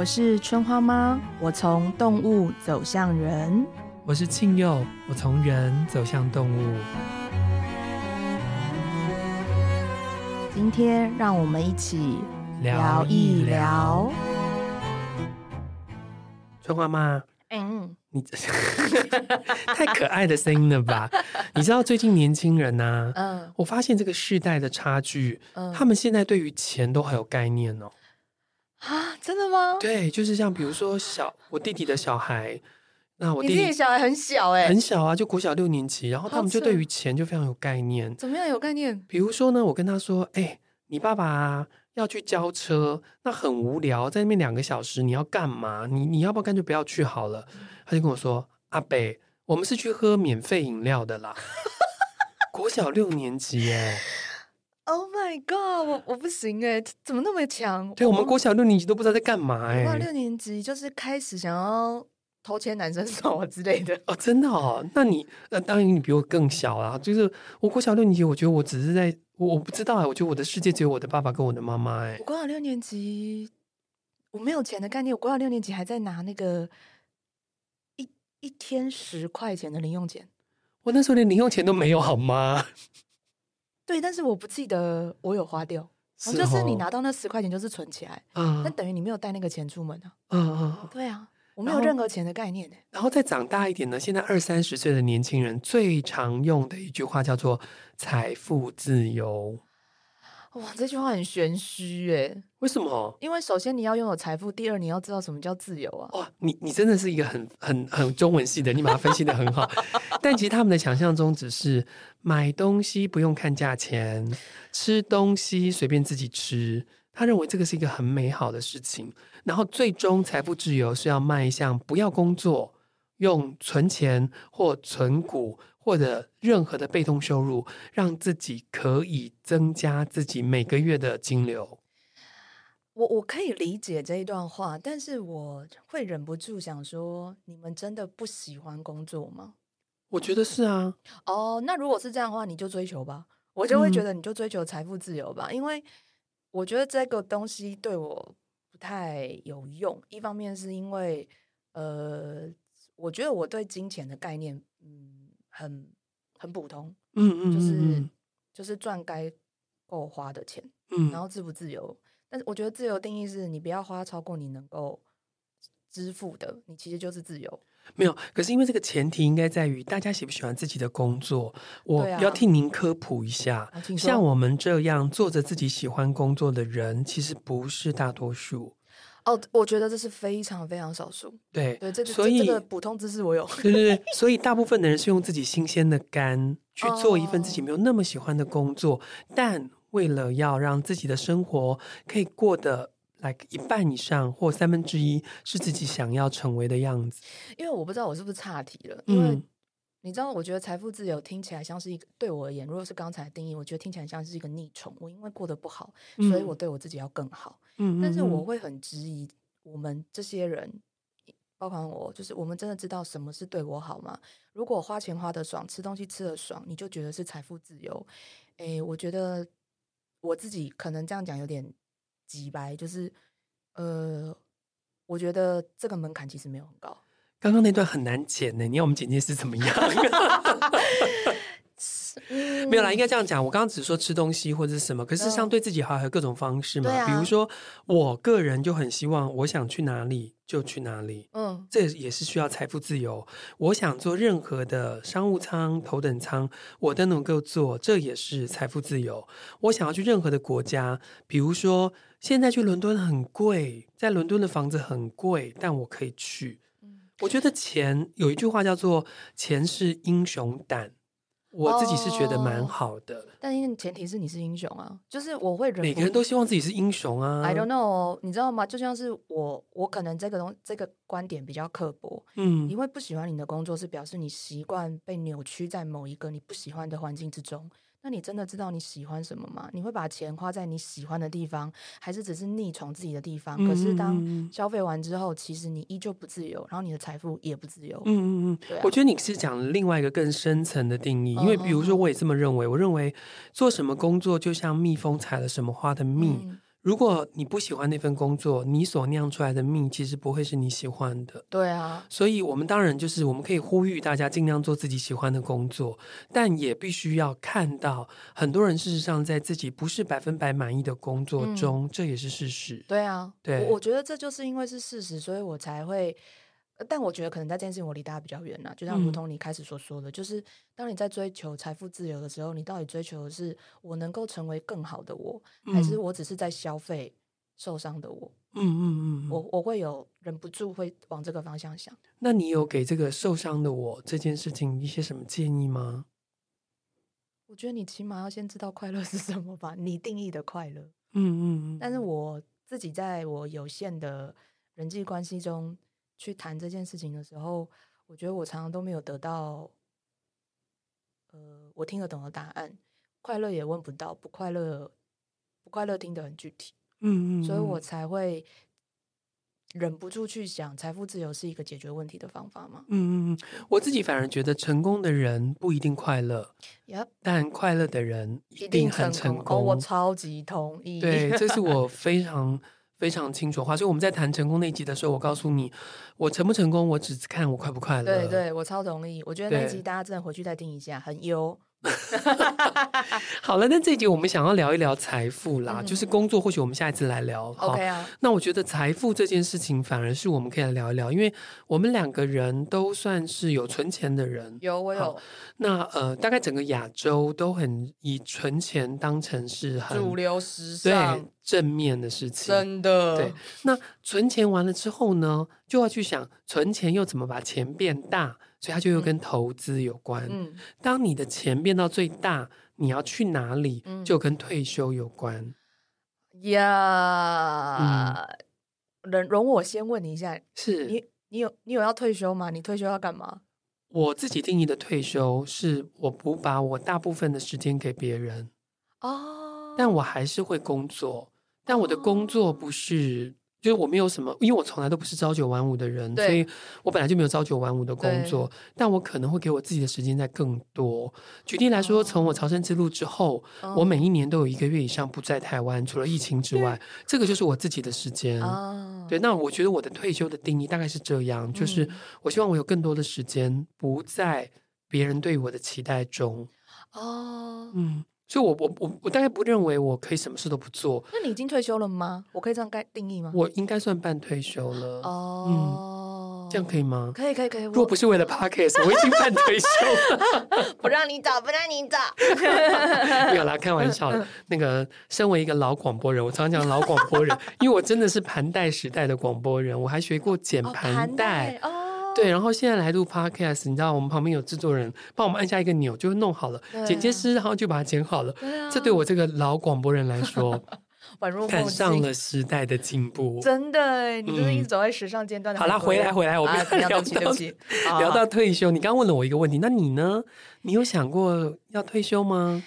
我是春花妈，我从动物走向人。我是庆佑，我从人走向动物。今天让我们一起聊一聊。春花妈，嗯，你 太可爱的声音了吧？你知道最近年轻人呐、啊，嗯，我发现这个世代的差距，嗯，他们现在对于钱都很有概念哦。啊，真的吗？对，就是像比如说小我弟弟的小孩，那我弟弟，小孩很小哎、欸，很小啊，就国小六年级，然后他们就对于钱就非常有概念。怎么样有概念？比如说呢，我跟他说，哎、欸，你爸爸要去交车，那很无聊，在那边两个小时，你要干嘛？你你要不要干脆不要去好了？他就跟我说，阿北，我们是去喝免费饮料的啦。国小六年级耶。Oh my god！我我不行哎，怎么那么强？对，我们国小六年级都不知道在干嘛哎。国小六年级就是开始想要偷牵男生 手之类的哦，真的哦。那你那当然你比我更小啊。就是我国小六年级，我觉得我只是在我我不知道哎，我觉得我的世界只有我的爸爸跟我的妈妈哎。我国小六年级我没有钱的概念，我国小六年级还在拿那个一一天十块钱的零用钱。我那时候连零用钱都没有好吗？对，但是我不记得我有花掉，是哦、就是你拿到那十块钱就是存起来，嗯，那等于你没有带那个钱出门啊，嗯嗯，对啊，我没有任何钱的概念。然后再长大一点呢，现在二三十岁的年轻人最常用的一句话叫做“财富自由”。哇，这句话很玄虚哎，为什么？因为首先你要拥有财富，第二你要知道什么叫自由啊。哇，你你真的是一个很很很中文系的，你把它分析的很好。但其实他们的想象中只是买东西不用看价钱，吃东西随便自己吃。他认为这个是一个很美好的事情。然后最终财富自由是要迈向不要工作，用存钱或存股。或者任何的被动收入，让自己可以增加自己每个月的金流。我我可以理解这一段话，但是我会忍不住想说：你们真的不喜欢工作吗？我觉得是啊。哦，那如果是这样的话，你就追求吧。我就会觉得你就追求财富自由吧，嗯，因为我觉得这个东西对我不太有用。一方面是因为，呃，我觉得我对金钱的概念，嗯。很很普通，嗯嗯，就是就是赚该够花的钱，嗯，然后自不自由？但是我觉得自由定义是你不要花超过你能够支付的，你其实就是自由。没有，可是因为这个前提应该在于大家喜不喜欢自己的工作。我要替您科普一下，啊，像我们这样做着自己喜欢工作的人，其实不是大多数。哦，我觉得这是非常非常少数。对对，这个所以这个普通知识我有。对对对，所以大部分的人是用自己新鲜的肝去做一份自己没有那么喜欢的工作，哦、但为了要让自己的生活可以过得 like 一半以上或三分之一是自己想要成为的样子。因为我不知道我是不是岔题了，因为。嗯你知道，我觉得财富自由听起来像是一个对我而言，如果是刚才的定义，我觉得听起来像是一个逆宠。我因为过得不好，所以我对我自己要更好。嗯，但是我会很质疑我们这些人，包括我，就是我们真的知道什么是对我好吗？如果花钱花得爽，吃东西吃得爽，你就觉得是财富自由？诶，我觉得我自己可能这样讲有点直白，就是呃，我觉得这个门槛其实没有很高。刚刚那段很难剪呢，你要我们剪接是怎么样？没有啦，应该这样讲。我刚刚只是说吃东西或者是什么，可是像对自己好还有各种方式嘛。比如说，我个人就很希望，我想去哪里就去哪里。嗯，这也是需要财富自由。我想做任何的商务舱、头等舱，我都能够做，这也是财富自由。我想要去任何的国家，比如说现在去伦敦很贵，在伦敦的房子很贵，但我可以去。我觉得钱有一句话叫做“钱是英雄胆”，我自己是觉得蛮好的。哦，但因为前提是你是英雄啊，就是我会忍，每个人都希望自己是英雄啊。I don't know，你知道吗？就像是我，我可能这个东这个观点比较刻薄。嗯，你会不喜欢你的工作，是表示你习惯被扭曲在某一个你不喜欢的环境之中。那你真的知道你喜欢什么吗？你会把钱花在你喜欢的地方，还是只是逆从自己的地方？嗯、可是当消费完之后，其实你依旧不自由，然后你的财富也不自由。嗯嗯嗯。我觉得你是讲另外一个更深层的定义，因为比如说，我也这么认为。我认为做什么工作就像蜜蜂采了什么花的蜜，嗯、如果你不喜欢那份工作，你所酿出来的命其实不会是你喜欢的。对啊，所以我们当然就是我们可以呼吁大家尽量做自己喜欢的工作，但也必须要看到很多人事实上在自己不是百分百满意的工作中，嗯、这也是事实。对啊，对，我，我觉得这就是因为是事实，所以我才会。但我觉得可能在这件事情我离大家比较远呐，就像如同你开始所说的，嗯、就是当你在追求财富自由的时候，你到底追求的是我能够成为更好的我，嗯、还是我只是在消费受伤的我？嗯嗯嗯，我我会有忍不住会往这个方向想。那你有给这个受伤的我这件事情一些什么建议吗？我觉得你起码要先知道快乐是什么吧，你定义的快乐。嗯嗯嗯。但是我自己在我有限的人际关系中。去谈这件事情的时候，我觉得我常常都没有得到，呃，我听得懂的答案。快乐也问不到，不快乐，不快乐听得很具体。嗯，嗯嗯，所以我才会忍不住去想，财富自由是一个解决问题的方法吗？嗯嗯嗯，我自己反而觉得，成功的人不一定快乐但快乐的人一定很成功。成功哦，我超级同意。对，这是我 非常。非常清楚的话，所以我们在谈成功那一集的时候，我告诉你，我成不成功，我只看我快不快乐。对对，我超同意。我觉得那集大家真的回去再听一下，很优。好了，那这一集我们想要聊一聊财富啦，嗯、就是工作，或许我们下一次来聊。OK 啊。那我觉得财富这件事情，反而是我们可以来聊一聊，因为我们两个人都算是有存钱的人。有，我有。那呃，大概整个亚洲都很以存钱当成是很主流时尚、对正面的事情。真的。对。那存钱完了之后呢，就要去想存钱又怎么把钱变大。所以它就又跟投资有关。嗯，当你的钱变到最大，你要去哪里？就跟退休有关。呀，容容我先问你一下，是你你有你有要退休吗？你退休要干嘛？我自己定义的退休是我不把我大部分的时间给别人哦，但我还是会工作，但我的工作不是。就是我没有什么，因为我从来都不是朝九晚五的人，所以我本来就没有朝九晚五的工作。但我可能会给我自己的时间在更多。举例来说，从我朝圣之路之后，哦、我每一年都有一个月以上不在台湾，除了疫情之外，这个就是我自己的时间。哦、对，那我觉得我的退休的定义大概是这样，就是我希望我有更多的时间不在别人对我的期待中。哦，嗯。所以我，我我我我大概不认为我可以什么事都不做。那你已经退休了吗？我可以这样该定义吗？我应该算半退休了。哦，嗯，这样可以吗？可以，可以，可以。如果不是为了 Podcast，我已经半退休了。不让你找，不让你找。没有啦，开玩笑的。那个，身为一个老广播人，我常常讲老广播人，因为我真的是盘带时代的广播人，我还学过剪盘带。哦对，然后现在来录 podcast，你知道我们旁边有制作人帮我们按下一个钮，就会弄好了。啊、剪接师然后就把它剪好了。对啊、这对我这个老广播人来说，赶上了时代的进步。真的，你就是一直走在时尚尖端的。好啦，回来回来，我们聊到、啊、聊到 退休。你刚问了我一个问题，那你呢？你有想过要退休吗？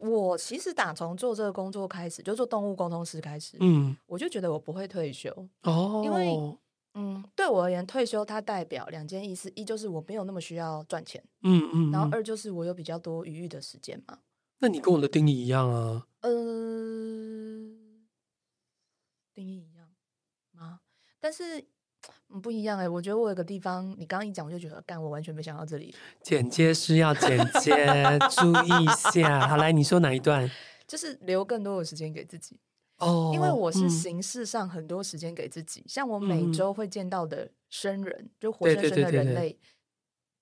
我其实打从做这个工作开始，就做动物沟通师开始，嗯，我就觉得我不会退休哦，因为。嗯，对我而言，退休它代表两件意思：一就是我没有那么需要赚钱，嗯嗯，嗯，然后二就是我有比较多余裕的时间嘛。那你跟我的定义一样啊？呃，定义一样吗？但是嗯，不一样哎、欸。我觉得我有个地方，你刚刚一讲，我就觉得干，我完全没想到这里。剪接是要剪接，注意一下。好，来，你说哪一段？就是留更多的时间给自己。哦，因为我是形式上很多时间给自己，嗯、像我每周会见到的生人，嗯、就活生生的人类，对对对对对，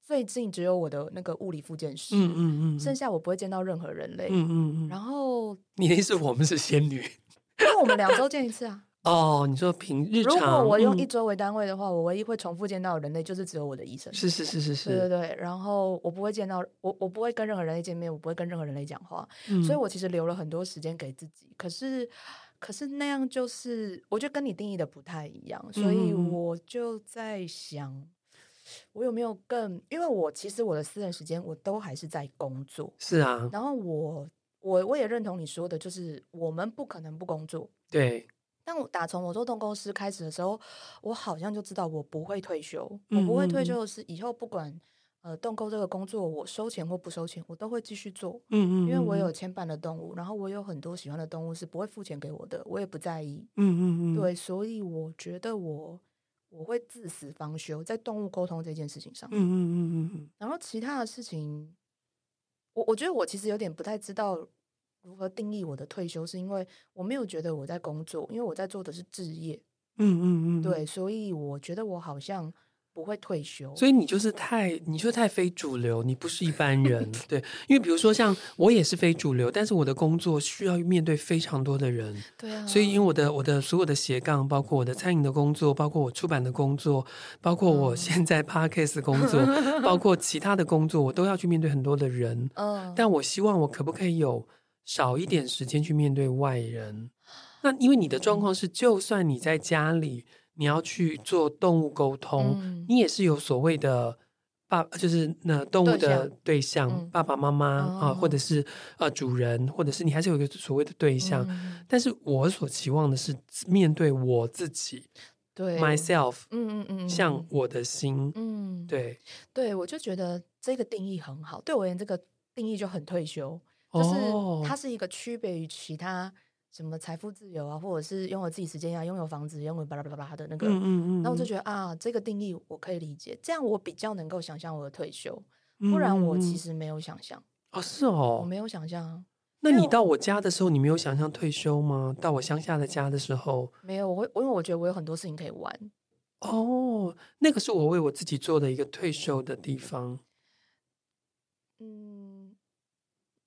最近只有我的那个物理复健师，嗯嗯嗯，剩下我不会见到任何人类，嗯嗯嗯。然后 你的意思我们是仙女，因为我们两周见一次啊。哦，你说平日常，如果我用一周为单位的话，嗯、我唯一会重复见到人类就是只有我的医生。是是是是是，对对对。然后我不会见到我，我不会跟任何人类见面，我不会跟任何人类讲话。嗯、所以我其实留了很多时间给自己。可是，可是那样就是，我觉得跟你定义的不太一样。所以我就在想，嗯、我有没有更？因为我其实我的私人时间我都还是在工作。是啊。然后我我我也认同你说的，就是我们不可能不工作。对。但我打从我做动公司开始的时候，我好像就知道我不会退休。我不会退休的是以后不管呃，动购这个工作，我收钱或不收钱，我都会继续做。嗯，嗯嗯，因为我有牵绊的动物，然后我有很多喜欢的动物是不会付钱给我的，我也不在意。嗯嗯嗯，对，所以我觉得我我会至死方休在动物沟通这件事情上。嗯嗯嗯嗯嗯，然后其他的事情，我我觉得我其实有点不太知道如何定义我的退休，是因为我没有觉得我在工作，因为我在做的是置业。嗯嗯嗯，对，所以我觉得我好像。不会退休，所以你就是太，你就太非主流，你不是一般人，对，因为比如说像我也是非主流，但是我的工作需要面对非常多的人，对啊，所以因为我的我的所有的斜杠，包括我的餐饮的工作，包括我出版的工作，包括我现在 Podcast 工作，嗯、包括其他的工作，我都要去面对很多的人，嗯，但我希望我可不可以有少一点时间去面对外人？那因为你的状况是，就算你在家里。你要去做动物沟通，嗯、你也是有所谓的爸，就是那动物的对象，对象爸爸妈妈啊，嗯、或者是呃主人，或者是你还是有一个所谓的对象。嗯、但是我所期望的是面对我自己，对。myself，嗯嗯嗯，像我的心，嗯，对。对，我就觉得这个定义很好。对我而言，这个定义就很退休，就是它是一个区别于其他。什么财富自由啊，或者是拥有自己时间啊，拥有房子，拥有巴拉巴拉巴拉的那个，嗯嗯嗯，那我就觉得啊，这个定义我可以理解，这样我比较能够想象我的退休，不然我其实没有想象哦，是哦，我没有想象。那你到我家的时候，你没有想象退休吗？到我乡下的家的时候，没有，我会，因为我觉得我有很多事情可以玩。哦，那个是我为我自己做的一个退休的地方。嗯，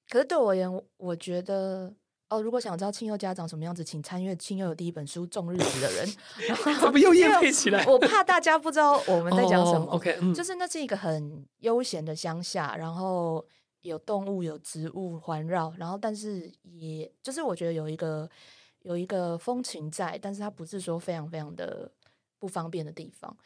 可是对我而言，我觉得。哦，如果想知道庆祐家长什么样子，请参阅庆祐的第一本书《种日子的人 》。然后 怎么又业配起来？我怕大家不知道我们在讲什么。Oh, OK，嗯，就是那是一个很悠闲的乡下，然后有动物、有植物环绕，然后但是也就是我觉得有一个有一个风情在，但是它不是说非常非常的不方便的地方。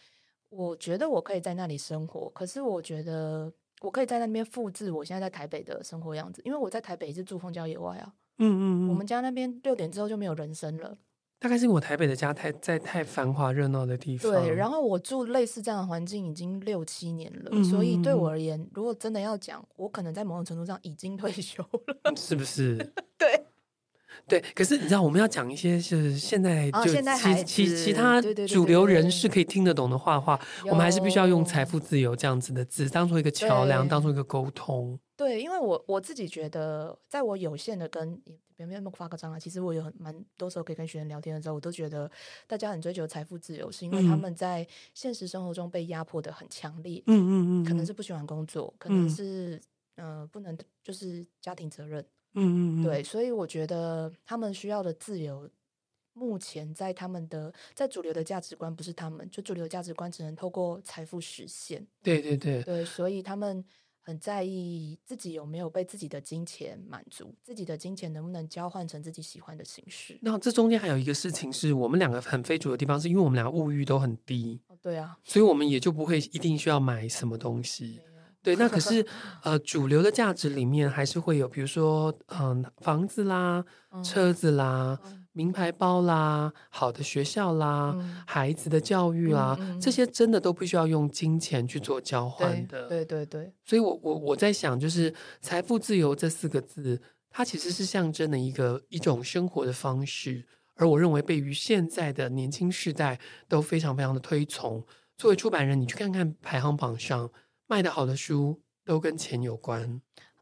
我觉得我可以在那里生活，可是我觉得我可以在那边复制我现在在台北的生活样子，因为我在台北是住荒郊野外啊。嗯嗯嗯，我们家那边六点之后就没有人声了。大概是我台北的家太在太繁华热闹的地方。对，然后我住类似这样的环境已经六七年了，嗯、所以对我而言，如果真的要讲，我可能在某种程度上已经退 休了，是不是？对。对，可是你知道，我们要讲一些是现在就其、哦、其其他主流人士可以听得懂的话的话，我们还是必须要用“财富自由”这样子的字，当做一个桥梁，当做一个沟通。对，因为我我自己觉得，在我有限的跟别人发个张啊，其实我有很蛮多时候可以跟学生聊天的时候，我都觉得大家很追求财富自由，是因为他们在现实生活中被压迫的很强烈。嗯嗯嗯，可能是不喜欢工作，可能是嗯、呃、不能就是家庭责任。嗯嗯，对，所以我觉得他们需要的自由，目前在他们的在主流的价值观不是他们，就主流的价值观只能透过财富实现。对对对，对，所以他们很在意自己有没有被自己的金钱满足，自己的金钱能不能交换成自己喜欢的形式。那这中间还有一个事情是我们两个很非主的地方，是因为我们两个物欲都很低。哦，对啊，所以我们也就不会一定需要买什么东西。对，那可是呃，主流的价值里面还是会有，比如说嗯、呃，房子啦、车子啦、嗯、名牌包啦、好的学校啦、嗯、孩子的教育啦，这些真的都必须要用金钱去做交换的。对对对，对，所以我我我在想，就是财富自由这四个字，它其实是象征的一个一种生活的方式，而我认为被于现在的年轻世代都非常非常的推崇。作为出版人，你去看看排行榜上。卖得好的书都跟钱有关，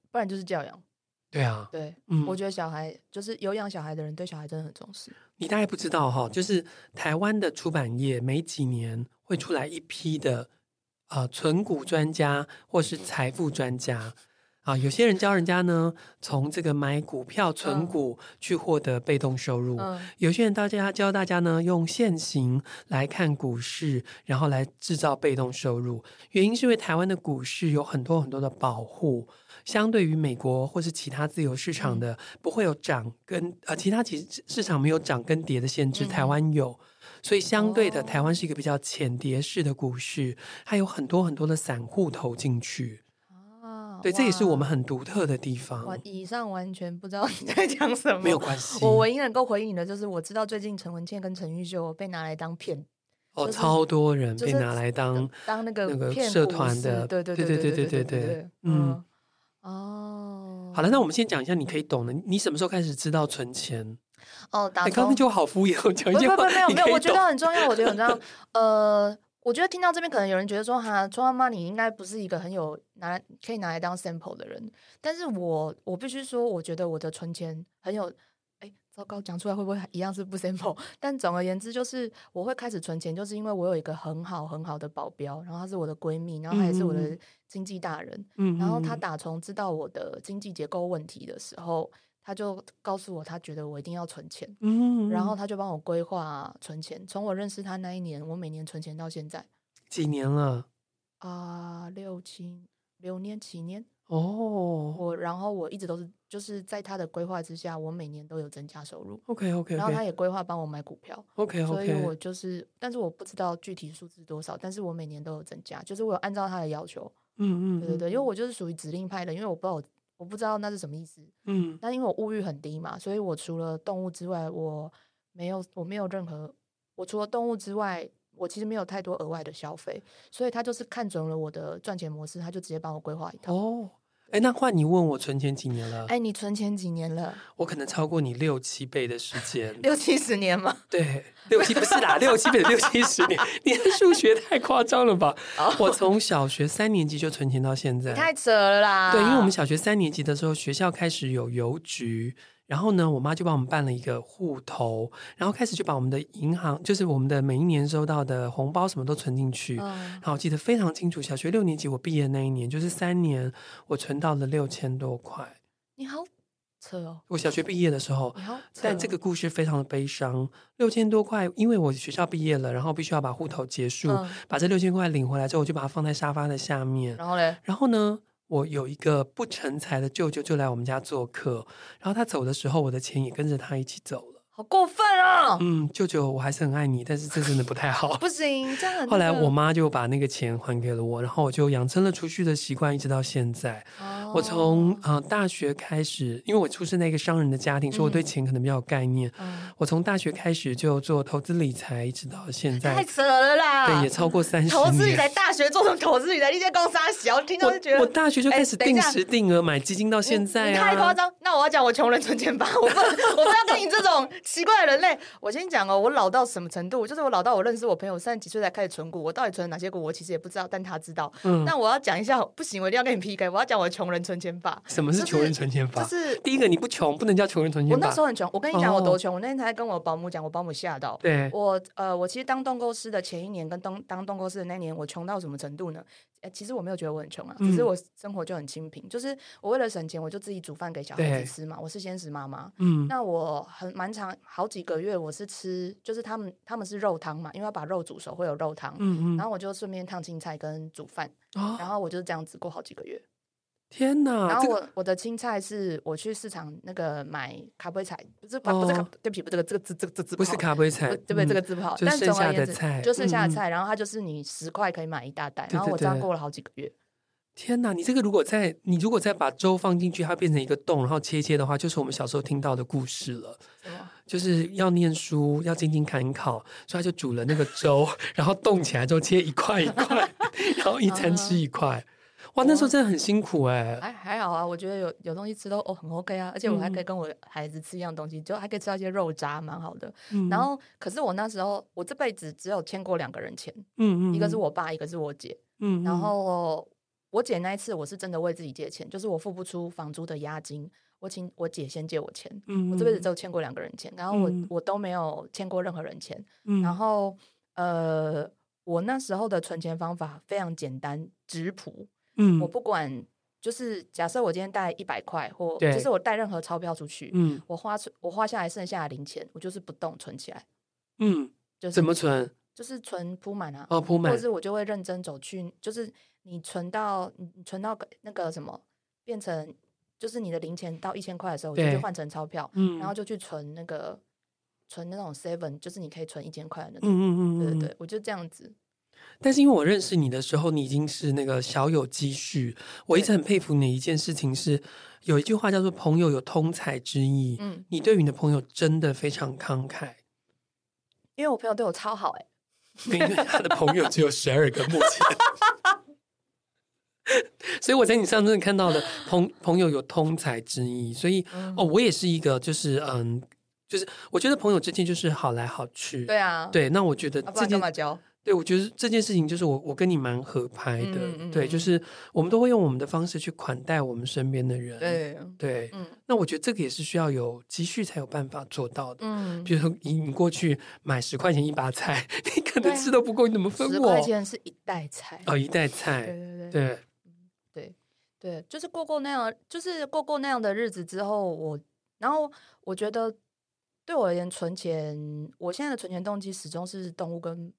不然就是教养。对啊，对，嗯，我觉得小孩就是有养小孩的人，对小孩真的很重视。你大概不知道哈，就是台湾的出版业每几年会出来一批的呃存股专家或是财富专家。啊，有些人教人家呢，从这个买股票存股去获得被动收入；有些人大家教大家呢，用现行来看股市，然后来制造被动收入。原因是因为台湾的股市有很多很多的保护，相对于美国或是其他自由市场的，不会有涨跟呃其他其实市场没有涨跟跌的限制，台湾有，所以相对的，台湾是一个比较浅碟式的股市，它有很多很多的散户投进去。对，这也是我们很独特的地方。我以上完全不知道你在讲什么，没有关系。我唯一能够回应你的就是，我知道最近陈文茜跟陈玉秀被拿来当骗哦，超多人被拿来当当那个那个社团的，对对对对对对对对，嗯，哦，好了，那我们先讲一下你可以懂的，你什么时候开始知道存钱？哦，打你刚刚就好敷衍，我讲一句话，没有没有没有，我觉得很重要，我觉得很重要。呃，我觉得听到这边可能有人觉得说，哈，春花妈你应该不是一个很有拿来可以拿来当 sample 的人，但是我我必须说，我觉得我的存钱很有。糟糕，讲出来会不会一样是不 sample？但总而言之，就是我会开始存钱，就是因为我有一个很好很好的保镖，然后她是我的闺蜜，然后她也是我的经济大人。嗯，然后她打从知道我的经济结构问题的时候，她就告诉我，他觉得我一定要存钱。嗯，然后他就帮我规划存钱。从我认识他那一年，我每年存钱到现在，几年了？啊、呃，六七六年七年。哦，我然后我一直都是就是在他的规划之下，我每年都有增加收入。OK OK，然后他也规划帮我买股票。OK OK，所以我就是，但是我不知道具体数字多少，但是我每年都有增加，就是我有按照他的要求。嗯嗯，对对对，因为我就是属于指令派的，因为我不知道我，我不知道那是什么意思。嗯，但因为我物欲很低嘛，所以我除了动物之外，我没有我没有任何，我除了动物之外。我其实没有太多额外的消费，所以他就是看准了我的赚钱模式，他就直接帮我规划一套。哦，哎，那换你问我存钱几年了？哎，你存钱几年了？我可能超过你六七倍的时间，六七十年吗？对，六七不是啦，六七倍的六七十年，你的数学太夸张了吧？哦，我从小学三年级就存钱到现在，太扯了啦！对，因为我们小学三年级的时候，学校开始有邮局。然后呢，我妈就帮我们办了一个户头，然后开始就把我们的银行，就是我们的每一年收到的红包什么都存进去。嗯，然后我记得非常清楚，小学六年级我毕业那一年，就是三年，我存到了六千多块。你好扯哦！我小学毕业的时候，但这个故事非常的悲伤。六千多块，因为我学校毕业了，然后必须要把户头结束，嗯，把这六千块领回来之后，我就把它放在沙发的下面。然后嘞？然后呢？我有一个不成才的舅舅，就来我们家做客，然后他走的时候，我的钱也跟着他一起走了。好过分啊！嗯，舅舅，我还是很爱你，但是这真的不太好。不行，这样很。后来我妈就把那个钱还给了我，然后我就养成了储蓄的习惯，一直到现在。哦、我从呃大学开始，因为我出生在一个商人的家庭，所以我对钱可能比较有概念。嗯、我从大学开始就做投资理财，一直到现在。太扯了啦！对，也超过三十年。投资理财，大学做什么投资理财？那些公司小，听到就觉得我。我大学就开始定时定额买基金，到现在啊！太夸张！那我要讲我穷人存钱法，我不，我不要跟你这种奇怪的人类。我先讲哦，我老到什么程度？就是我老到我认识我朋友三十几岁才开始存股，我到底存了哪些股，我其实也不知道，但他知道。嗯，那我要讲一下，不行，我一定要跟你 PK。我要讲我的穷人存钱法。什么是穷人存钱法？就是第一个，你不穷，不能叫穷人存钱法。我那时候很穷，我跟你讲我多穷。我那天才跟我保姆讲，我保姆吓到。对，我呃，我其实当冻购师的前一年跟当当冻购师的那年，我穷到什么程度呢？哎，其实我没有觉得我很穷啊，只是我生活就很清贫。就是我为了省钱，我就自己煮饭给小孩子吃嘛。我是鲜食妈妈。嗯，那我很蛮长好几个月，我是吃。就是他们他们是肉汤嘛，因为要把肉煮熟会有肉汤，嗯嗯，然后我就顺便烫青菜跟煮饭，哦，然后我就这样子过好几个月。天哪！然后我我的青菜是我去市场那个买卡杯菜，不是不是卡，对不起，不这个这个字这个字字不是卡杯菜，对不对？这个字不好，但剩下的菜就剩下的菜，然后它就是你十块可以买一大袋，然后我这样过了好几个月。天哪！你这个如果再你如果再把粥放进去，它变成一个洞，然后切切的话，就是我们小时候听到的故事了。就是要念书，要精精砍考，所以他就煮了那个粥，然后冻起来之后切一块一块，然后一餐吃一块。哇，那时候真的很辛苦哎。还还好啊，我觉得有有东西吃都哦很 OK 啊，而且我还可以跟我孩子吃一样东西，就还可以吃到一些肉渣，蛮好的。然后，可是我那时候我这辈子只有欠过两个人钱，嗯嗯，一个是我爸，一个是我姐，嗯，然后我姐那一次我是真的为自己借钱，就是我付不出房租的押金。我请我姐先借我钱，嗯、我这辈子只有欠过两个人钱，然后我、嗯、我都没有欠过任何人钱。嗯、然后呃，我那时候的存钱方法非常简单直朴。嗯，我不管，就是假设我今天带一百块，或就是我带任何钞票出去，嗯，我花出我花下来剩下的零钱，我就是不动存起来。嗯，就是怎么存？就是存铺满啊，哦铺满，或者是我就会认真走去，就是你存到你存到那个什么变成。就是你的零钱到一千块的时候，我就去换成钞票，嗯、然后就去存那个存那种 seven，就是你可以存一千块的那种。嗯嗯嗯，对对对，我就这样子。但是因为我认识你的时候，你已经是那个小有积蓄。我一直很佩服你的一件事情是，有一句话叫做“朋友有通财之意”。嗯，你对于你的朋友真的非常慷慨。因为我朋友对我超好，哎。因为他的朋友只有十二个，目前。所以我在你上次看到的朋朋友有通才之意，所以、嗯、哦，我也是一个，就是嗯，就是我觉得朋友之间就是好来好去，对啊，对。那我觉得这件，啊、对，我觉得这件事情就是我我跟你蛮合拍的，嗯嗯、对，就是我们都会用我们的方式去款待我们身边的人，对对，嗯。那我觉得这个也是需要有积蓄才有办法做到的，嗯。比如说你你过去买十块钱一把菜，你可能吃都不够，你怎么分我？十块钱是一袋菜哦，一袋菜，对对对。对对，就是过过那样，就是过过那样的日子之后，我，然后我觉得对我而言，存钱，我现在的存钱动机始终是动物跟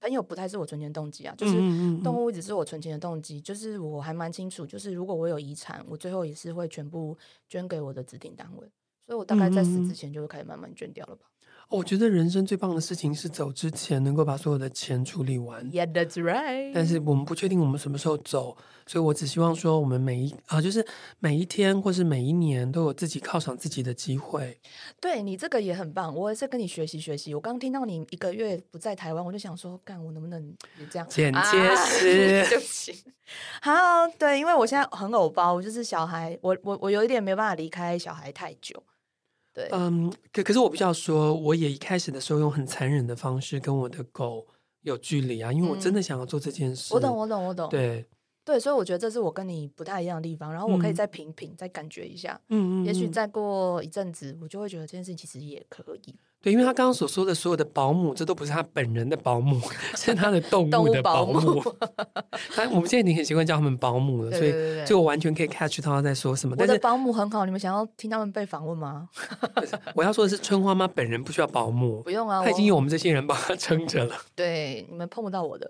朋友，不太是我存钱动机啊，就是动物一直是我存钱的动机，就是我还蛮清楚，就是如果我有遗产，我最后也是会全部捐给我的指定单位，所以我大概在死之前就会开始慢慢捐掉了吧。我觉得人生最棒的事情是走之前能够把所有的钱处理完。Yeah, that's right. 但是我们不确定我们什么时候走，所以我只希望说，我们每一啊，就是每一天或是每一年都有自己犒赏自己的机会。对，你这个也很棒，我也是跟你学习学习。我刚听到你一个月不在台湾，我就想说，干我能不能你这样剪接 师、啊、对不起。好，对，因为我现在很偶包，就是小孩，我我我有一点没办法离开小孩太久。对，嗯，可可是我必须要说，我也一开始的时候用很残忍的方式跟我的狗有距离啊，因为我真的想要做这件事。嗯、我懂，我懂，我懂。对，对，所以我觉得这是我跟你不太一样的地方。然后我可以再品品，嗯、再感觉一下。嗯。也许再过一阵子，我就会觉得这件事情其实也可以。对，因为他刚刚所说的所有的保姆，这都不是他本人的保姆，是他的动物的保姆。他我们现在已经很习惯叫他们保姆了，对对对对，所以就我完全可以 catch 到他在说什么。我的保姆很好，你们想要听他们被访问吗？我要说的是，春花妈本人不需要保姆，不用啊，他已经有我们这些人帮他撑着了。对，你们碰不到我的，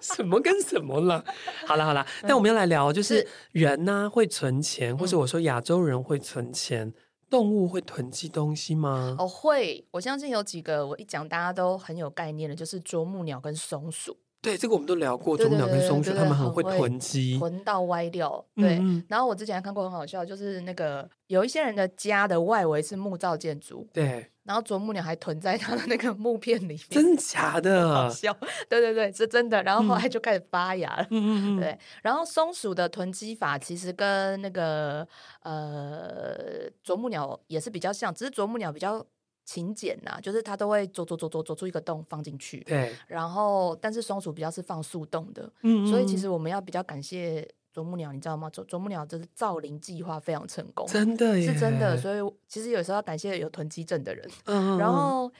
什么跟什么了？好了好了，那我们要来聊，就是人呢、啊、会存钱，嗯、或者我说亚洲人会存钱。动物会囤积东西吗？哦，会。我相信有几个，我一讲大家都很有概念的，就是啄木鸟跟松鼠。对，这个我们都聊过。啄木鸟跟松鼠，它们很会囤积，囤到歪掉。对。然后我之前还看过很好笑，就是那个有一些人的家的外围是木造建筑。对。然后啄木鸟还囤在它的那个木片里面，真假的？好笑。对对对，是真的。然后后来就开始发芽了。嗯嗯嗯。对。然后松鼠的囤积法其实跟那个呃啄木鸟也是比较像，只是啄木鸟比较。勤俭呐，就是它都会做做做做做出一个洞放进去。对。然后，但是松鼠比较是放树洞的。嗯，嗯。所以其实我们要比较感谢啄木鸟，你知道吗？啄啄木鸟就是造林计划非常成功，真的耶，是真的。所以其实有时候要感谢有囤积症的人。嗯，嗯。然后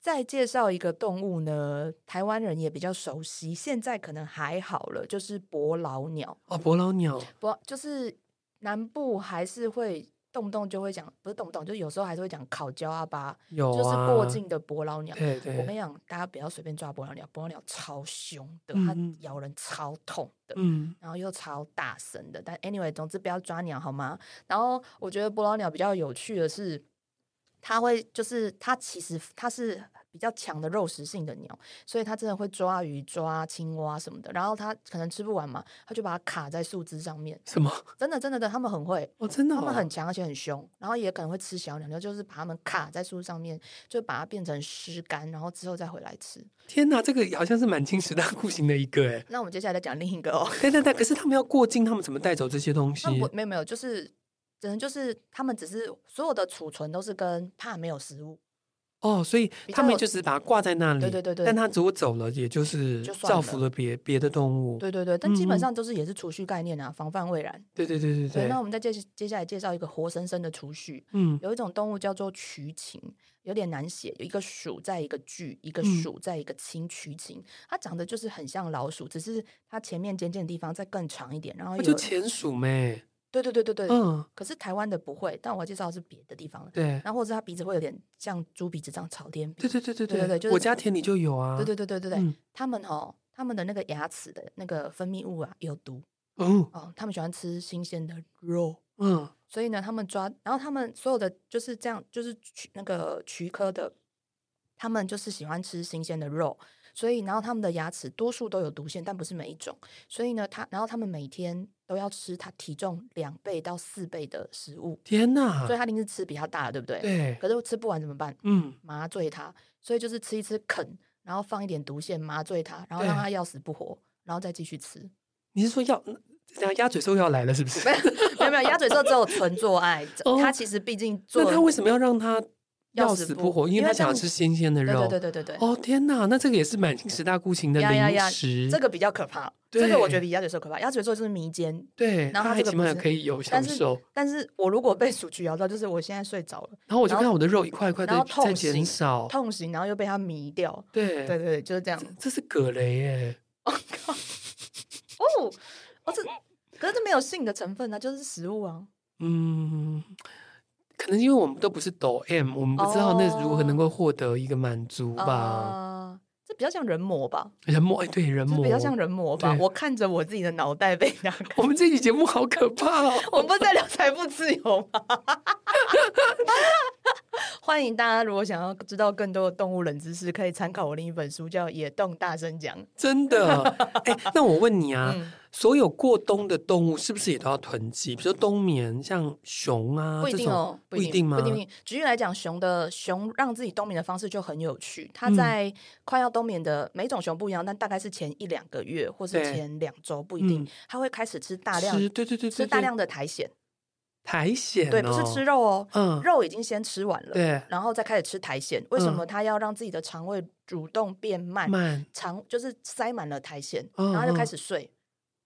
再介绍一个动物呢，台湾人也比较熟悉，现在可能还好了，就是伯劳鸟。哦，伯劳鸟。伯，就是南部还是会。动不动就会讲，不是动不动，就是有时候还是会讲烤焦阿巴，有啊，就是过境的伯劳鸟。对对，我跟你讲，大家不要随便抓伯劳鸟，伯劳鸟超凶的，它咬人超痛的，嗯，然后又超大声的。但 anyway，总之不要抓鸟好吗？然后我觉得伯劳鸟比较有趣的是，它会就是它其实它是。比较强的肉食性的鸟，所以它真的会抓鱼、抓青蛙什么的。然后它可能吃不完嘛，它就把它卡在树枝上面。什么？真的真的的，他们很会哦，真的、哦，他们很强而且很凶。然后也可能会吃小鸟，鸟就是把它们卡在树上面，就把它变成湿干，然后之后再回来吃。天哪，这个好像是满清十大酷刑的一个哎。那我们接下来再讲另一个哦。对对对，可是他们要过境，他们怎么带走这些东西？没有没有，就是只能就是他们只是所有的储存都是跟怕没有食物。哦，所以他们就是把它挂在那里，对对对对。但他如果走了，也就是造福了别别的动物。对对对，但基本上都是也是储蓄概念啊，嗯、防范未然。对对对对对。那我们再接接下来介绍一个活生生的储蓄。嗯，有一种动物叫做渠禽，有点难写，有一个鼠在一个巨，一个鼠在一个禽，墀禽，它长得就是很像老鼠，只是它前面尖尖的地方再更长一点，然后有就前鼠咩。对对对对对，嗯，可是台湾的不会，但我介绍的是别的地方的，对，然后或者他鼻子会有点像猪鼻子这样朝天鼻，对对对对对对对，我家田里就有啊，对对对对对对，他们哦，他们的那个牙齿的那个分泌物啊有毒，哦。哦，他们喜欢吃新鲜的肉，嗯，所以呢，他们抓，然后他们所有的就是这样，就是那个渠科的，他们就是喜欢吃新鲜的肉。所以，然后他们的牙齿多数都有毒腺，但不是每一种。所以呢，他然后他们每天都要吃他体重两倍到四倍的食物。天哪！所以他一定是吃比较大的，对不对？对。可是吃不完怎么办？嗯，麻醉他，所以就是吃一吃啃，然后放一点毒腺麻醉他，然后让他要死不活，然后再继续吃。你是说要这样鸭嘴兽要来了是不是？没有没有，鸭嘴兽只有纯做爱，它其实毕竟做。那他为什么要让它？要死不活，因为他想要吃新鲜的肉。对对对对对。哦天哪，那这个也是满清十大酷刑的零食。这个比较可怕，这个我觉得比鸭嘴兽可怕。鸭嘴兽就是迷奸，对，然后它起码可以有享受。但是我如果被鼠蛆咬到，就是我现在睡着了，然后我就看我的肉一块一块的在减少，痛醒，然后又被它迷掉。对对对，就是这样。这是葛雷耶。哦哦，哦这可是这没有性的成分呢，就是食物啊。嗯。可能因为我们都不是抖 M，我们不知道那如何能够获得一个满足吧。呃、这比较像人魔吧？人魔哎，对人魔比较像人魔吧？我看着我自己的脑袋被打开。我们这期节目好可怕哦！我们不是在聊财富自由吗？欢迎大家，如果想要知道更多的动物冷知识，可以参考我另一本书，叫《野动大声讲》。真的？哎，那我问你啊，嗯、所有过冬的动物是不是也都要囤积？比如说冬眠，像熊啊，不一定哦，不一定吗？不一定。举例来讲，熊的熊让自己冬眠的方式就很有趣。它在快要冬眠的、嗯、每种熊不一样，但大概是前一两个月，或是前两周，不一定，它、嗯、会开始吃大量，对对对，对，吃大量的苔藓。苔藓、哦、对，不是吃肉哦，嗯，肉已经先吃完了，对，然后再开始吃苔藓。为什么它要让自己的肠胃蠕动变慢？慢，肠就是塞满了苔藓，嗯、然后就开始睡。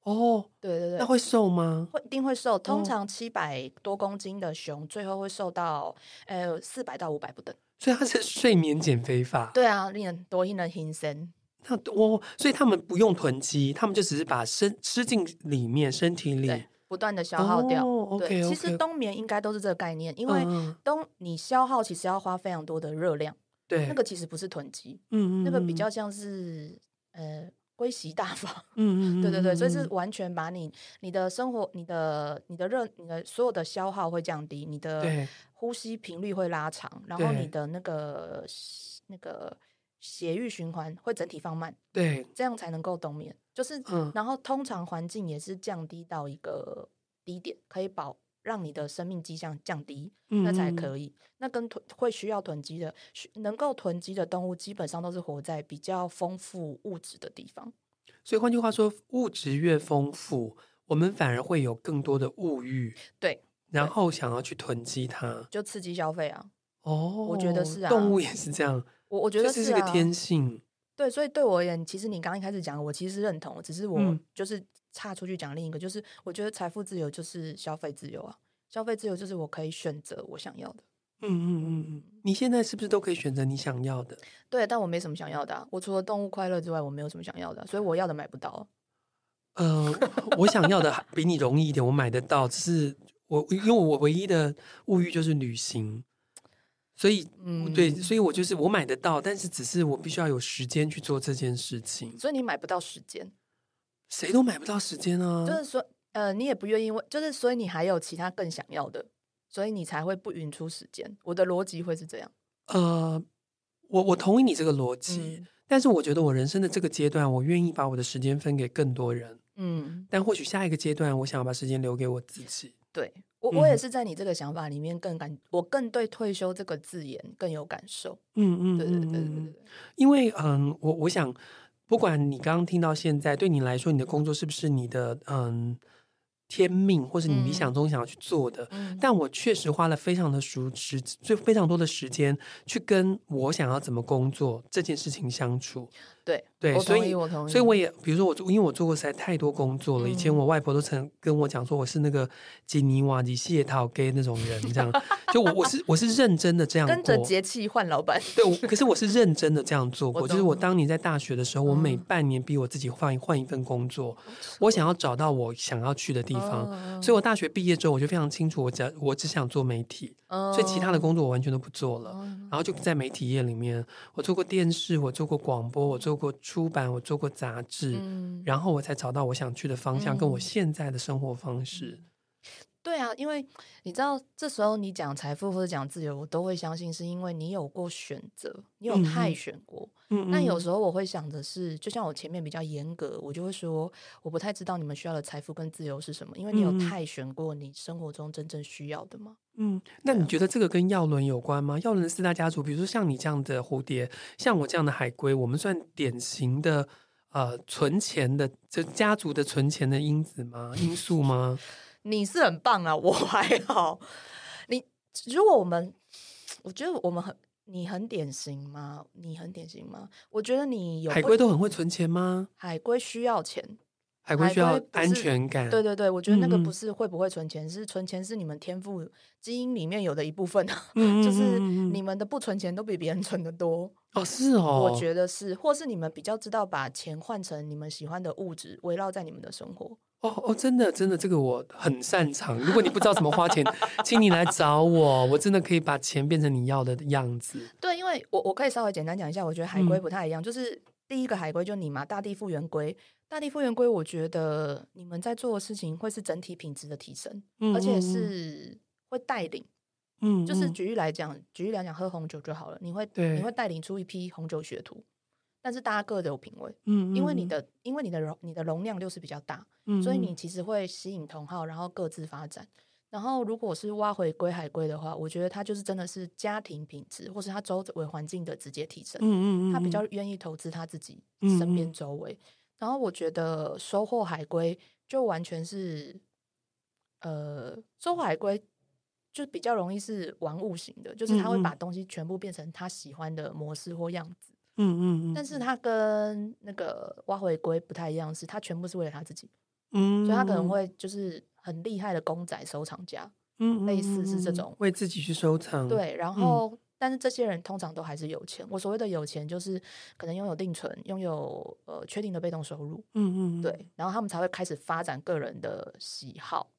哦，对对对，那会瘦吗？会，一定会瘦。通常七百多公斤的熊，最后会瘦到呃四百到五百不等。所以它是睡眠减肥法。对啊，令人多令人心生。那我所以他们不用囤积，他们就只是把身吃进里面身体里。不断的消耗掉，oh, okay, 对，其实冬眠应该都是这个概念.因为冬你消耗其实要花非常多的热量，对，那个其实不是囤积，嗯，嗯嗯，那个比较像是呃归习大法，嗯，嗯 嗯，对对对，所以是完全把你你的生活、你的你的热、你的所有的消耗会降低，你的呼吸频率会拉长，然后你的那个那个血液循环会整体放慢，对，这样才能够冬眠。就是，然后通常环境也是降低到一个低点，可以保让你的生命迹象降低，那才可以。那跟囤会需要囤积的，能够囤积的动物，基本上都是活在比较丰富物质的地方。所以换句话说，物质越丰富，我们反而会有更多的物欲，对，然后想要去囤积它，就刺激消费啊。哦，我觉得是啊，动物也是这样。我我觉得这是个天性。对，所以对我而言，其实你刚刚一开始讲，我其实是认同，只是我就是岔出去讲另一个，嗯、就是我觉得财富自由就是消费自由啊，消费自由就是我可以选择我想要的。嗯嗯嗯嗯，你现在是不是都可以选择你想要的？对，但我没什么想要的、啊，我除了动物快乐之外，我没有什么想要的，所以我要的买不到。呃，我想要的比你容易一点，我买得到，只是我因为我唯一的物欲就是旅行。所以，嗯，对，所以我就是我买得到，但是只是我必须要有时间去做这件事情。所以你买不到时间，谁都买不到时间啊。就是说，呃，你也不愿意为，就是所以你还有其他更想要的，所以你才会不匀出时间。我的逻辑会是这样。呃，我我同意你这个逻辑，嗯，但是我觉得我人生的这个阶段，我愿意把我的时间分给更多人。嗯，但或许下一个阶段，我想要把时间留给我自己。对。我我也是在你这个想法里面更感，我更对退休这个字眼更有感受。嗯嗯，对对对对对。因为嗯，我我想，不管你刚刚听到现在，对你来说，你的工作是不是你的嗯天命，或是你理想中想要去做的？嗯、但我确实花了非常的熟时，就非常多的时间去跟我想要怎么工作这件事情相处。对对，所以我同意，所以我也比如说我做，因为我做过实在太多工作了。嗯、以前我外婆都曾跟我讲说，我是那个吉尼瓦吉谢桃给那种人，这样就我我是我是认真的这样，跟着节气换老板。对，可是我是认真的这样做 过。就是我当年在大学的时候，我每半年逼我自己换换一份工作，嗯、我想要找到我想要去的地方。嗯、所以我大学毕业之后，我就非常清楚，我只我只想做媒体，嗯、所以其他的工作我完全都不做了。嗯、然后就在媒体业里面，我做过电视，我做过广播，我做。过出版，我做过杂志，嗯、然后我才找到我想去的方向，嗯、跟我现在的生活方式。对啊，因为你知道，这时候你讲财富或者讲自由，我都会相信，是因为你有过选择，你有太选过。嗯，那有时候我会想的是，就像我前面比较严格，我就会说，我不太知道你们需要的财富跟自由是什么，因为你有太选过你生活中真正需要的吗？嗯，那你觉得这个跟耀伦有关吗？耀伦四大家族，比如说像你这样的蝴蝶，像我这样的海龟，我们算典型的呃存钱的这家族的存钱的因子吗？因素吗？你是很棒啊，我还好。你如果我们，我觉得我们很，你很典型吗？你很典型吗？我觉得你有海龟都很会存钱吗？海龟需要钱，海龟需要安全感。对对对，我觉得那个不是会不会存钱，嗯、是存钱是你们天赋基因里面有的一部分。嗯、就是你们的不存钱都比别人存的多。哦，是哦，我觉得是，或是你们比较知道把钱换成你们喜欢的物质，围绕在你们的生活。哦哦，真的真的，这个我很擅长。如果你不知道怎么花钱，请你来找我，我真的可以把钱变成你要的样子。对，因为我我可以稍微简单讲一下，我觉得海龟不太一样。嗯、就是第一个海龟就你嘛，大地复原龟，大地复原龟，我觉得你们在做的事情会是整体品质的提升，而且是会带领。嗯，嗯，就是举例来讲，举例来讲，喝红酒就好了，你会你会带领出一批红酒学徒。但是大家各有品味，嗯，因为你的因为你的容你的容量就是比较大，嗯，所以你其实会吸引同好，然后各自发展。然后如果是挖回归海龟的话，我觉得他就是真的是家庭品质，或是他周围环境的直接提升，嗯嗯，他比较愿意投资他自己身边周围。然后我觉得收获海龟就完全是，呃，收获海龟就比较容易是玩物型的，就是他会把东西全部变成他喜欢的模式或样子。嗯嗯嗯，但是他跟那个挖回归不太一样，是他全部是为了他自己，嗯，所以他可能会就是很厉害的公仔收藏家，嗯，类似是这种为自己去收藏，对，然后、嗯、但是这些人通常都还是有钱，我所谓的有钱就是可能拥有定存，拥有呃确定的被动收入，嗯嗯，对，然后他们才会开始发展个人的喜好。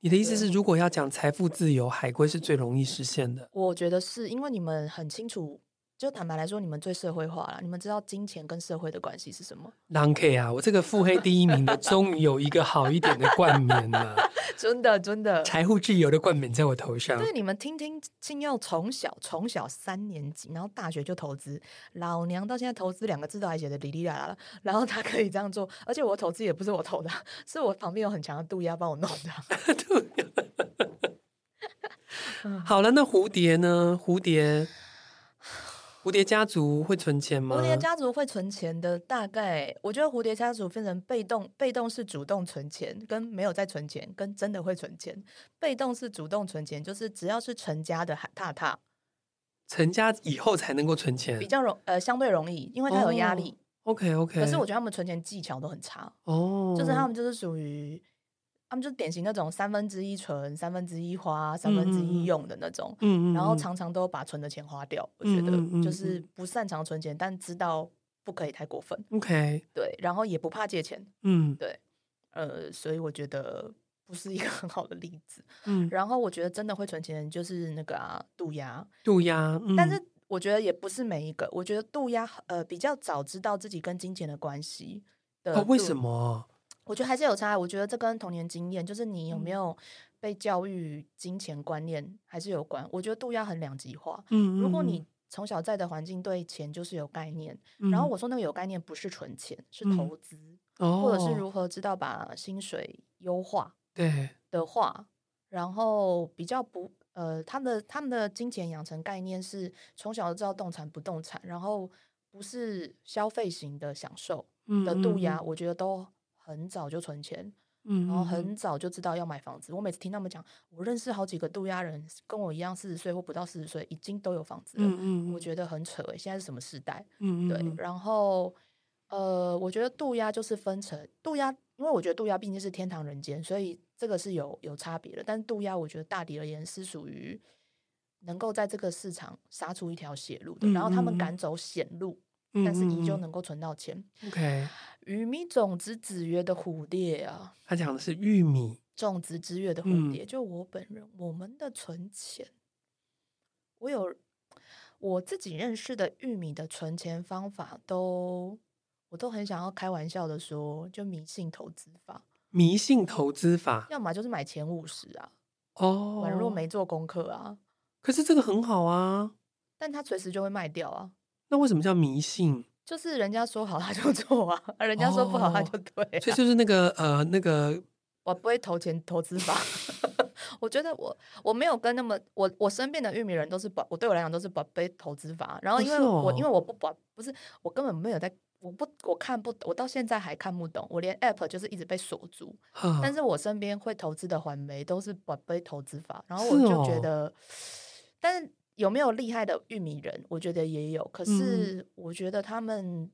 你的意思是，如果要讲财富自由，海归是最容易实现的？我觉得是因为你们很清楚。就坦白来说，你们最社会化了。你们知道金钱跟社会的关系是什么？狼 K 啊，我这个腹黑第一名的，终于有一个好一点的冠冕了。真的，真的，财富自由的冠冕在我头上。对，你们听听，沁又从小从小三年级，然后大学就投资，老娘到现在投资两个字都还写的哩哩啦啦了。然后他可以这样做，而且我投资也不是我投的，是我旁边有很强的渡鸦帮我弄的。好了，那蝴蝶呢？蝴蝶。蝴蝶家族会存钱吗？蝴蝶家族会存钱的，大概我觉得蝴蝶家族分成被动，被动是主动存钱，跟没有在存钱，跟真的会存钱。被动是主动存钱，就是只要是成家的踏踏，成家以后才能够存钱，比较容呃相对容易，因为他有压力。Oh, OK OK，可是我觉得他们存钱技巧都很差哦，oh. 就是他们就是属于。他们就典型那种三分之一存，三分之一花，三分之一用的那种，嗯嗯，然后常常都把存的钱花掉。我觉得就是不擅长存钱，但知道不可以太过分。OK，对，然后也不怕借钱。嗯，对，呃，所以我觉得不是一个 很好的例子。嗯，然后我觉得真的会存钱就是那个啊，渡鸦，渡鸦。嗯，但是我觉得也不是每一个，我觉得渡鸦呃比较早知道自己跟金钱的关系的。哦，为什么？我觉得还是有差，我觉得这跟童年经验，就是你有没有被教育金钱观念还是有关。我觉得度鸦很两极化。嗯，如果你从小在的环境对钱就是有概念，嗯，然后我说那个有概念不是存钱，是投资，嗯，或者是如何知道把薪水优化，对的话，然后比较不呃，他们的他们的金钱养成概念是从小就知道动产不动产，然后不是消费型的享受的度鸦，我觉得都。很早就存钱，嗯，然后很早就知道要买房子。我每次听他们讲，我认识好几个渡鸦人，跟我一样四十岁或不到四十岁，已经都有房子了。嗯嗯，我觉得很扯诶，现在是什么时代？嗯嗯，对。然后，呃，我觉得渡鸦就是分成渡鸦，因为我觉得渡鸦毕竟是天堂人间，所以这个是有有差别的。但是渡鸦，我觉得大抵而言是属于能够在这个市场杀出一条血路的，然后他们敢走险路。但是依旧能够存到钱。OK，玉米种子子曰的蝴蝶啊，他讲的是玉米种子之月的蝴蝶。就我本人，我们的存钱，我有我自己认识的玉米的存钱方法都，我都很想要开玩笑的说，就迷信投资法。迷信投资法，要么就是买前五十啊。哦，宛若没做功课啊。可是这个很好啊，但它随时就会卖掉啊。那为什么叫迷信？就是人家说好他就做啊，人家说不好他就对、啊哦。所以就是那个呃那个，我不会投钱投资法。我觉得我我没有跟那么我我身边的玉米人都是宝，我对我来讲都是宝贝投资法。然后因为我、哦、因为我不宝不是我根本没有在，我不我看不懂我到现在还看不懂，我连 app 就是一直被锁住。但是我身边会投资的环媒都是宝贝投资法，然后我就觉得，哦、但是有没有厉害的玉米人？我觉得也有，可是我觉得他们、嗯、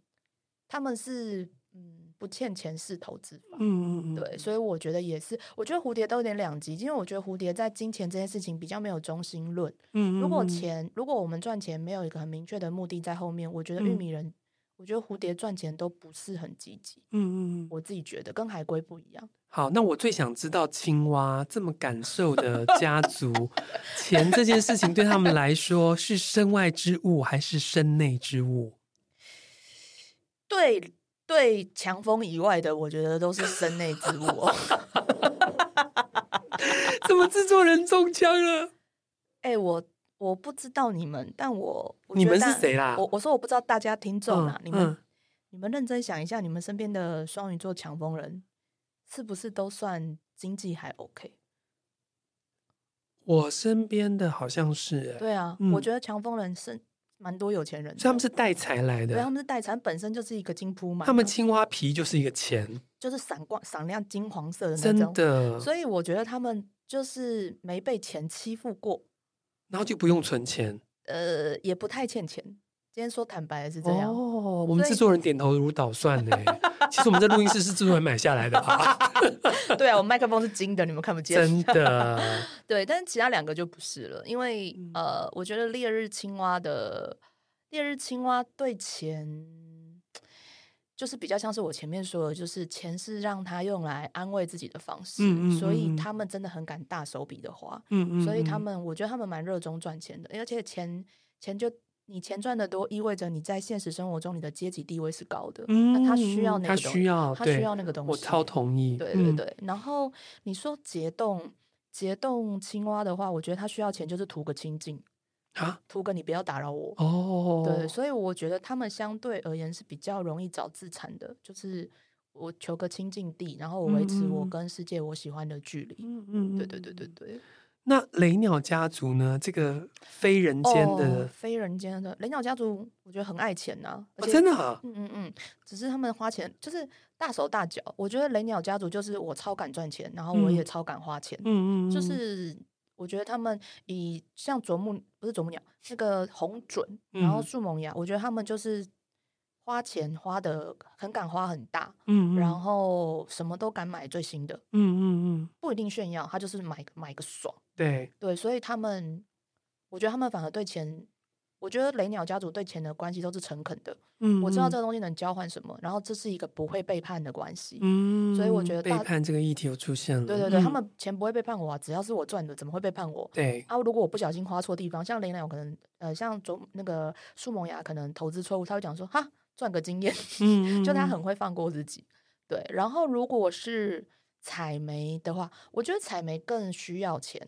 他们是嗯。不欠钱式投资法，嗯嗯嗯，对，所以我觉得也是，我觉得蝴蝶都有点两极，因为我觉得蝴蝶在金钱这件事情比较没有中心论，嗯，嗯，嗯，如果钱，如果我们赚钱没有一个很明确的目的在后面，我觉得玉米人，嗯、我觉得蝴蝶赚钱都不是很积极，嗯嗯嗯，我自己觉得跟海龟不一样。好，那我最想知道青蛙这么感受的家族，钱这件事情对他们来说是身外之物还是身内之物？对。对强风以外的，我觉得都是身内之物哦。怎么制作人中枪了？哎、欸，我我不知道你们，但我，我你们是谁啦？我我说我不知道大家听众啊，嗯、你们、嗯、你们认真想一下，你们身边的双鱼座强风人是不是都算经济还 OK？我身边的好像是、欸，对啊，嗯、我觉得强风人是。蛮多有钱人，所以他们是带财来的。对，他们是带财，本身就是一个金铺嘛。他们青蛙皮就是一个钱，就是闪光、闪亮金黄色的那种。真的。所以我觉得他们就是没被钱欺负过，然后就不用存钱。呃，也不太欠钱。今天说坦白的是这样。哦，我们制作人点头如捣蒜呢。其实我们在录音室是制作人买下来的吧。对啊，我麦克风是金的，你们看不见。真的。对，但是其他两个就不是了，因为呃，我觉得烈日青蛙的烈日青蛙对钱，就是比较像是我前面说的，就是钱是让他用来安慰自己的方式，嗯嗯嗯，所以他们真的很敢大手笔的花，嗯嗯嗯，所以他们我觉得他们蛮热衷赚钱的，而且钱钱就。你钱赚得多，意味着你在现实生活中你的阶级地位是高的。嗯，那他需要那个东西，他需要，他需要那个东西。我超同意。对对对。嗯、然后你说结冻结冻青蛙的话，我觉得他需要钱就是图个清静啊，图哥你不要打扰我。哦。对，所以我觉得他们相对而言是比较容易找自残的，就是我求个清静地，然后我维持我跟世界我喜欢的距离。嗯嗯。对对对对对。那雷鸟家族呢？这个非人间的、哦、非人间的雷鸟家族，我觉得很爱钱呐、啊哦，真的、啊，嗯嗯嗯，只是他们花钱就是大手大脚。我觉得雷鸟家族就是我超敢赚钱，然后我也超敢花钱，嗯嗯，就是我觉得他们以像啄木不是啄木鸟那个红隼，然后树萌芽，嗯、我觉得他们就是。花钱花的很敢花很大，嗯，嗯，然后什么都敢买最新的，嗯嗯嗯，不一定炫耀，他就是买买个爽，对。对，所以他们，我觉得他们反而对钱，我觉得雷鸟家族对钱的关系都是诚恳的，嗯，嗯，我知道这个东西能交换什么，然后这是一个不会背叛的关系，嗯，所以我觉得背叛这个议题又出现了，对对对，嗯、他们钱不会背叛我啊，只要是我赚的，怎么会背叛我？对啊，如果我不小心花错地方，像雷鸟可能，呃，像种那个树萌芽可能投资错误，他会讲说哈。赚个经验，嗯，就他很会放过自己，对。然后如果是采煤的话，我觉得采煤更需要钱。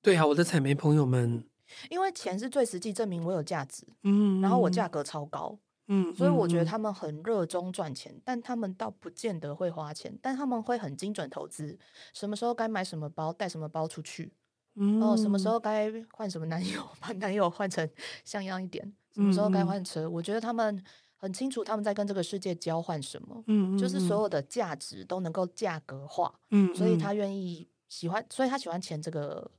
对啊，我的采煤朋友们，因为钱是最实际证明我有价值，嗯，然后我价格超高，嗯，所以我觉得他们很热衷赚钱，但他们倒不见得会花钱，但他们会很精准投资，什么时候该买什么包，带什么包出去，嗯，然后什么时候该换什么男友，把男友换成像样一点，什么时候该换车，我觉得他们。很清楚他们在跟这个世界交换什么，嗯，嗯，嗯，就是所有的价值都能够价格化，嗯，嗯，所以他愿意喜欢，所以他喜欢钱这个，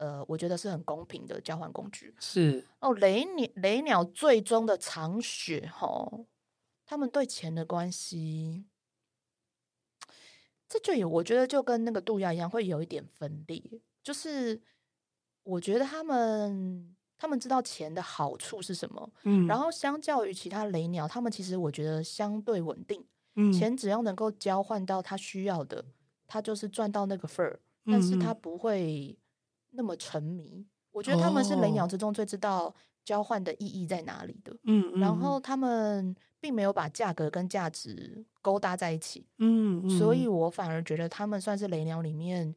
呃，我觉得是很公平的交换工具。是。哦，雷鸟雷鸟最终的长雪哈，他们对钱的关系，这就有我觉得就跟那个渡鸦一样，会有一点分裂，就是我觉得他们。他们知道钱的好处是什么，嗯，然后相较于其他雷鸟，他们其实我觉得相对稳定，嗯，钱只要能够交换到他需要的，他就是赚到那个份儿，但是他不会那么沉迷。我觉得他们是雷鸟之中最知道交换的意义在哪里的，嗯，然后他们并没有把价格跟价值勾搭在一起，嗯，所以我反而觉得他们算是雷鸟里面。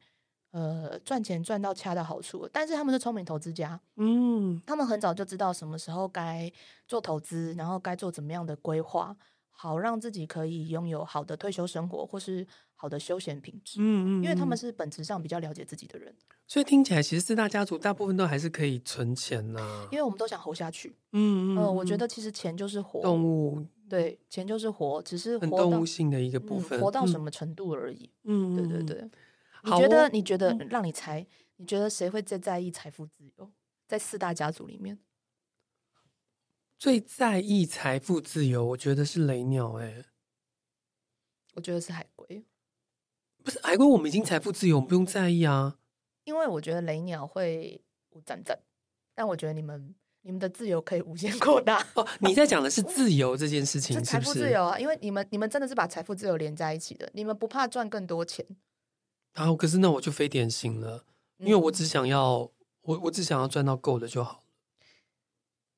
呃赚钱赚到恰到好处，但是他们是聪明投资家，嗯，他们很早就知道什么时候该做投资，然后该做怎么样的规划，好让自己可以拥有好的退休生活或是好的休闲品质。嗯，嗯嗯，因为他们是本质上比较了解自己的人，所以听起来其实四大家族大部分都还是可以存钱呐、啊，因为我们都想活下去。嗯嗯，呃，我觉得其实钱就是活动物。对，钱就是活，只是活很动物性的一个部分，嗯、活到什么程度而已。嗯，对对对。好你觉得？你觉得？让你猜，嗯、你觉得谁会最在意财富自由？在四大家族里面，最在意财富自由，我觉得是雷鸟、欸。哎，我觉得是海龟。不是海龟，我们已经财富自由，我们不用在意啊。因为我觉得雷鸟会不赞赞，但我觉得你们。你们的自由可以无限扩大哦！你在讲的是 自由这件事情，是财富自由啊？因为你们你们真的是把财富自由连在一起的，你们不怕赚更多钱。然后、啊，可是那我就非典型了，因为我只想要、嗯、我我只想要赚到够的就好。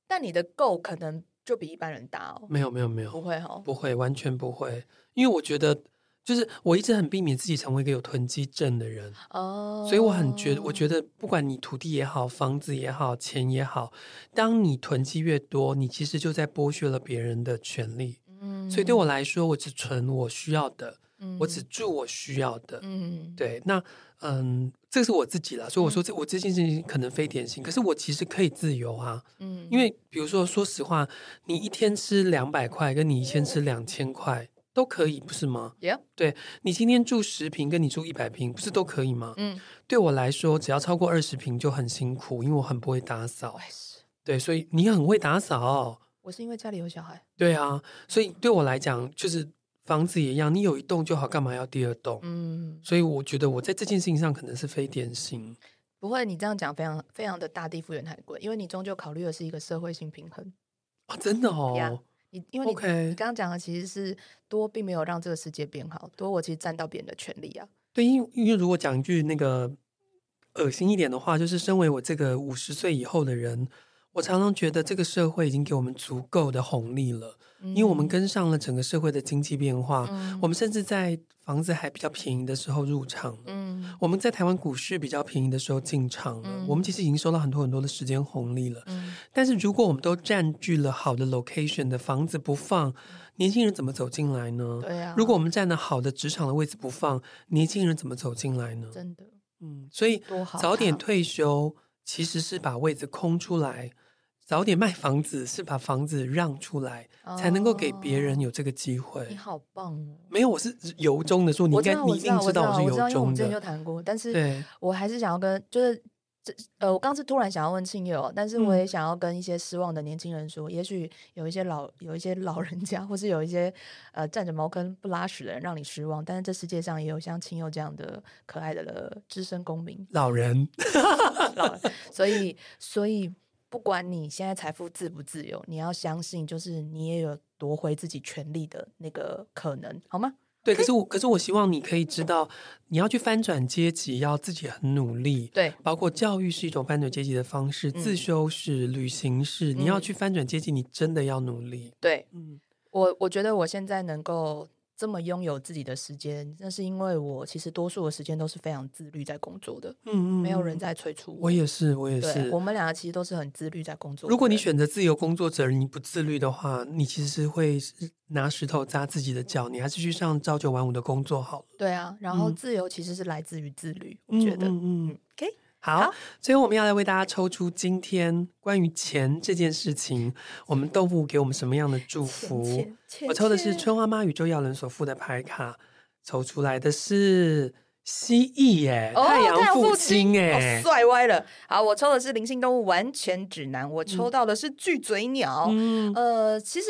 但你的够可能就比一般人大哦。没有没有没有，不会哈、哦，不会完全不会，因为我觉得。就是我一直很避免自己成为一个有囤积症的人哦，oh. 所以我很觉得，我觉得不管你土地也好，房子也好，钱也好，当你囤积越多，你其实就在剥削了别人的权利。嗯，所以对我来说，我只存我需要的，嗯，我只住我需要的。嗯，对，那嗯，这是我自己啦，所以我说这我这件事情可能非典型，可是我其实可以自由啊。嗯，因为比如说，说实话，你一天吃两百块，跟你一天吃两千块。都可以，不是吗？Yeah. 对，你今天住十平，跟你住一百平，不是都可以吗？嗯，对我来说，只要超过二十平就很辛苦，因为我很不会打扫。对，所以你很会打扫。我是因为家里有小孩。对啊，所以对我来讲，就是房子也一样，你有一栋就好，干嘛要第二栋？嗯，所以我觉得我在这件事情上可能是非典型。不会，你这样讲非常非常的大地复原太贵，因为你终究考虑的是一个社会性平衡。啊，真的哦。Yeah. 因为你.你刚刚讲的其实是多，并没有让这个世界变好。多，我其实占到别人的权利啊。对，因为因为如果讲一句那个恶心一点的话，就是身为我这个五十岁以后的人，我常常觉得这个社会已经给我们足够的红利了。因为我们跟上了整个社会的经济变化，嗯、我们甚至在房子还比较便宜的时候入场，嗯，我们在台湾股市比较便宜的时候进场了，嗯、我们其实已经收到很多很多的时间红利了。嗯、但是如果我们都占据了好的 location 的房子不放，年轻人怎么走进来呢？对啊，如果我们占了好的职场的位置不放，年轻人怎么走进来呢？真的，嗯，所以早点退休其实是把位置空出来。早点卖房子是把房子让出来，哦、才能够给别人有这个机会。你好棒哦！没有，我是由衷的说，你应该你一定知道我是由衷的。我知道，我们之前就谈过，但是我还是想要跟，就是这呃，我刚是突然想要问庆友，但是我也想要跟一些失望的年轻人说，嗯、也许有一些老有一些老人家，或是有一些呃占着茅坑不拉屎的人让你失望，但是这世界上也有像庆友这样的可爱的资深公民，老人，老人，所以所以。不管你现在财富自不自由，你要相信，就是你也有夺回自己权利的那个可能，好吗？对，可是我，可是我希望你可以知道，你要去翻转阶级，要自己很努力。对，包括教育是一种翻转阶级的方式，嗯、自修是、旅行是，你要去翻转阶级，你真的要努力。对，嗯，我我觉得我现在能够。这么拥有自己的时间，那是因为我其实多数的时间都是非常自律在工作的。嗯嗯，没有人在催促我。我也是，我也是。我们两个其实都是很自律在工作。如果你选择自由工作者，你不自律的话，你其实是会拿石头砸自己的脚。你还是去上朝九晚五的工作好了。对啊，然后自由其实是来自于自律，嗯、我觉得。嗯嗯。嗯 OK。好，最后我们要来为大家抽出今天关于钱这件事情，我们动物给我们什么样的祝福？我抽的是春花妈宇宙耀伦所附的牌卡，抽出来的是蜥蜴耶，哦、太阳父亲哎，帅、哦、歪了。好，我抽的是灵性动物完全指南，我抽到的是巨嘴鸟。嗯、呃，其实。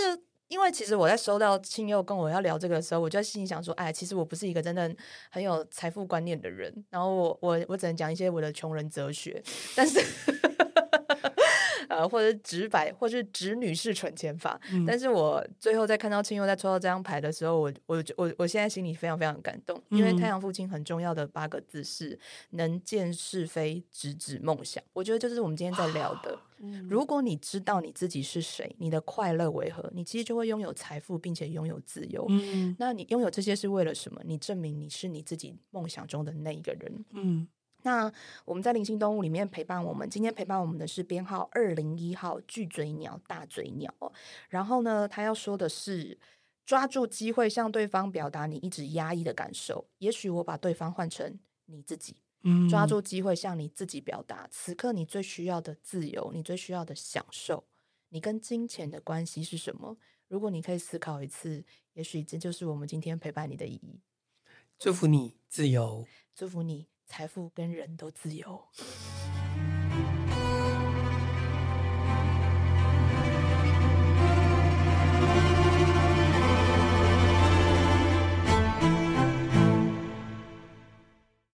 因为其实我在收到亲友跟我要聊这个的时候，我就在心里想说，哎，其实我不是一个真的很有财富观念的人，然后我我我只能讲一些我的穷人哲学，但是。呃，或者直白，或是直女式存钱法。嗯、但是我最后在看到庆祐在抽到这张牌的时候，我我我我现在心里非常非常感动，因为太阳父亲很重要的八个字是能见是非，直指梦想。我觉得就是我们今天在聊的。嗯、如果你知道你自己是谁，你的快乐为何，你其实就会拥有财富，并且拥有自由。嗯、那你拥有这些是为了什么？你证明你是你自己梦想中的那一个人。嗯。那我们在灵性动物里面陪伴我们，今天陪伴我们的是编号二零一号巨嘴鸟大嘴鸟。然后呢，他要说的是，抓住机会向对方表达你一直压抑的感受。也许我把对方换成你自己，嗯，抓住机会向你自己表达，此刻你最需要的自由，你最需要的享受，你跟金钱的关系是什么？如果你可以思考一次，也许这就是我们今天陪伴你的意义。祝福你自由，祝福你。财富跟人都自由。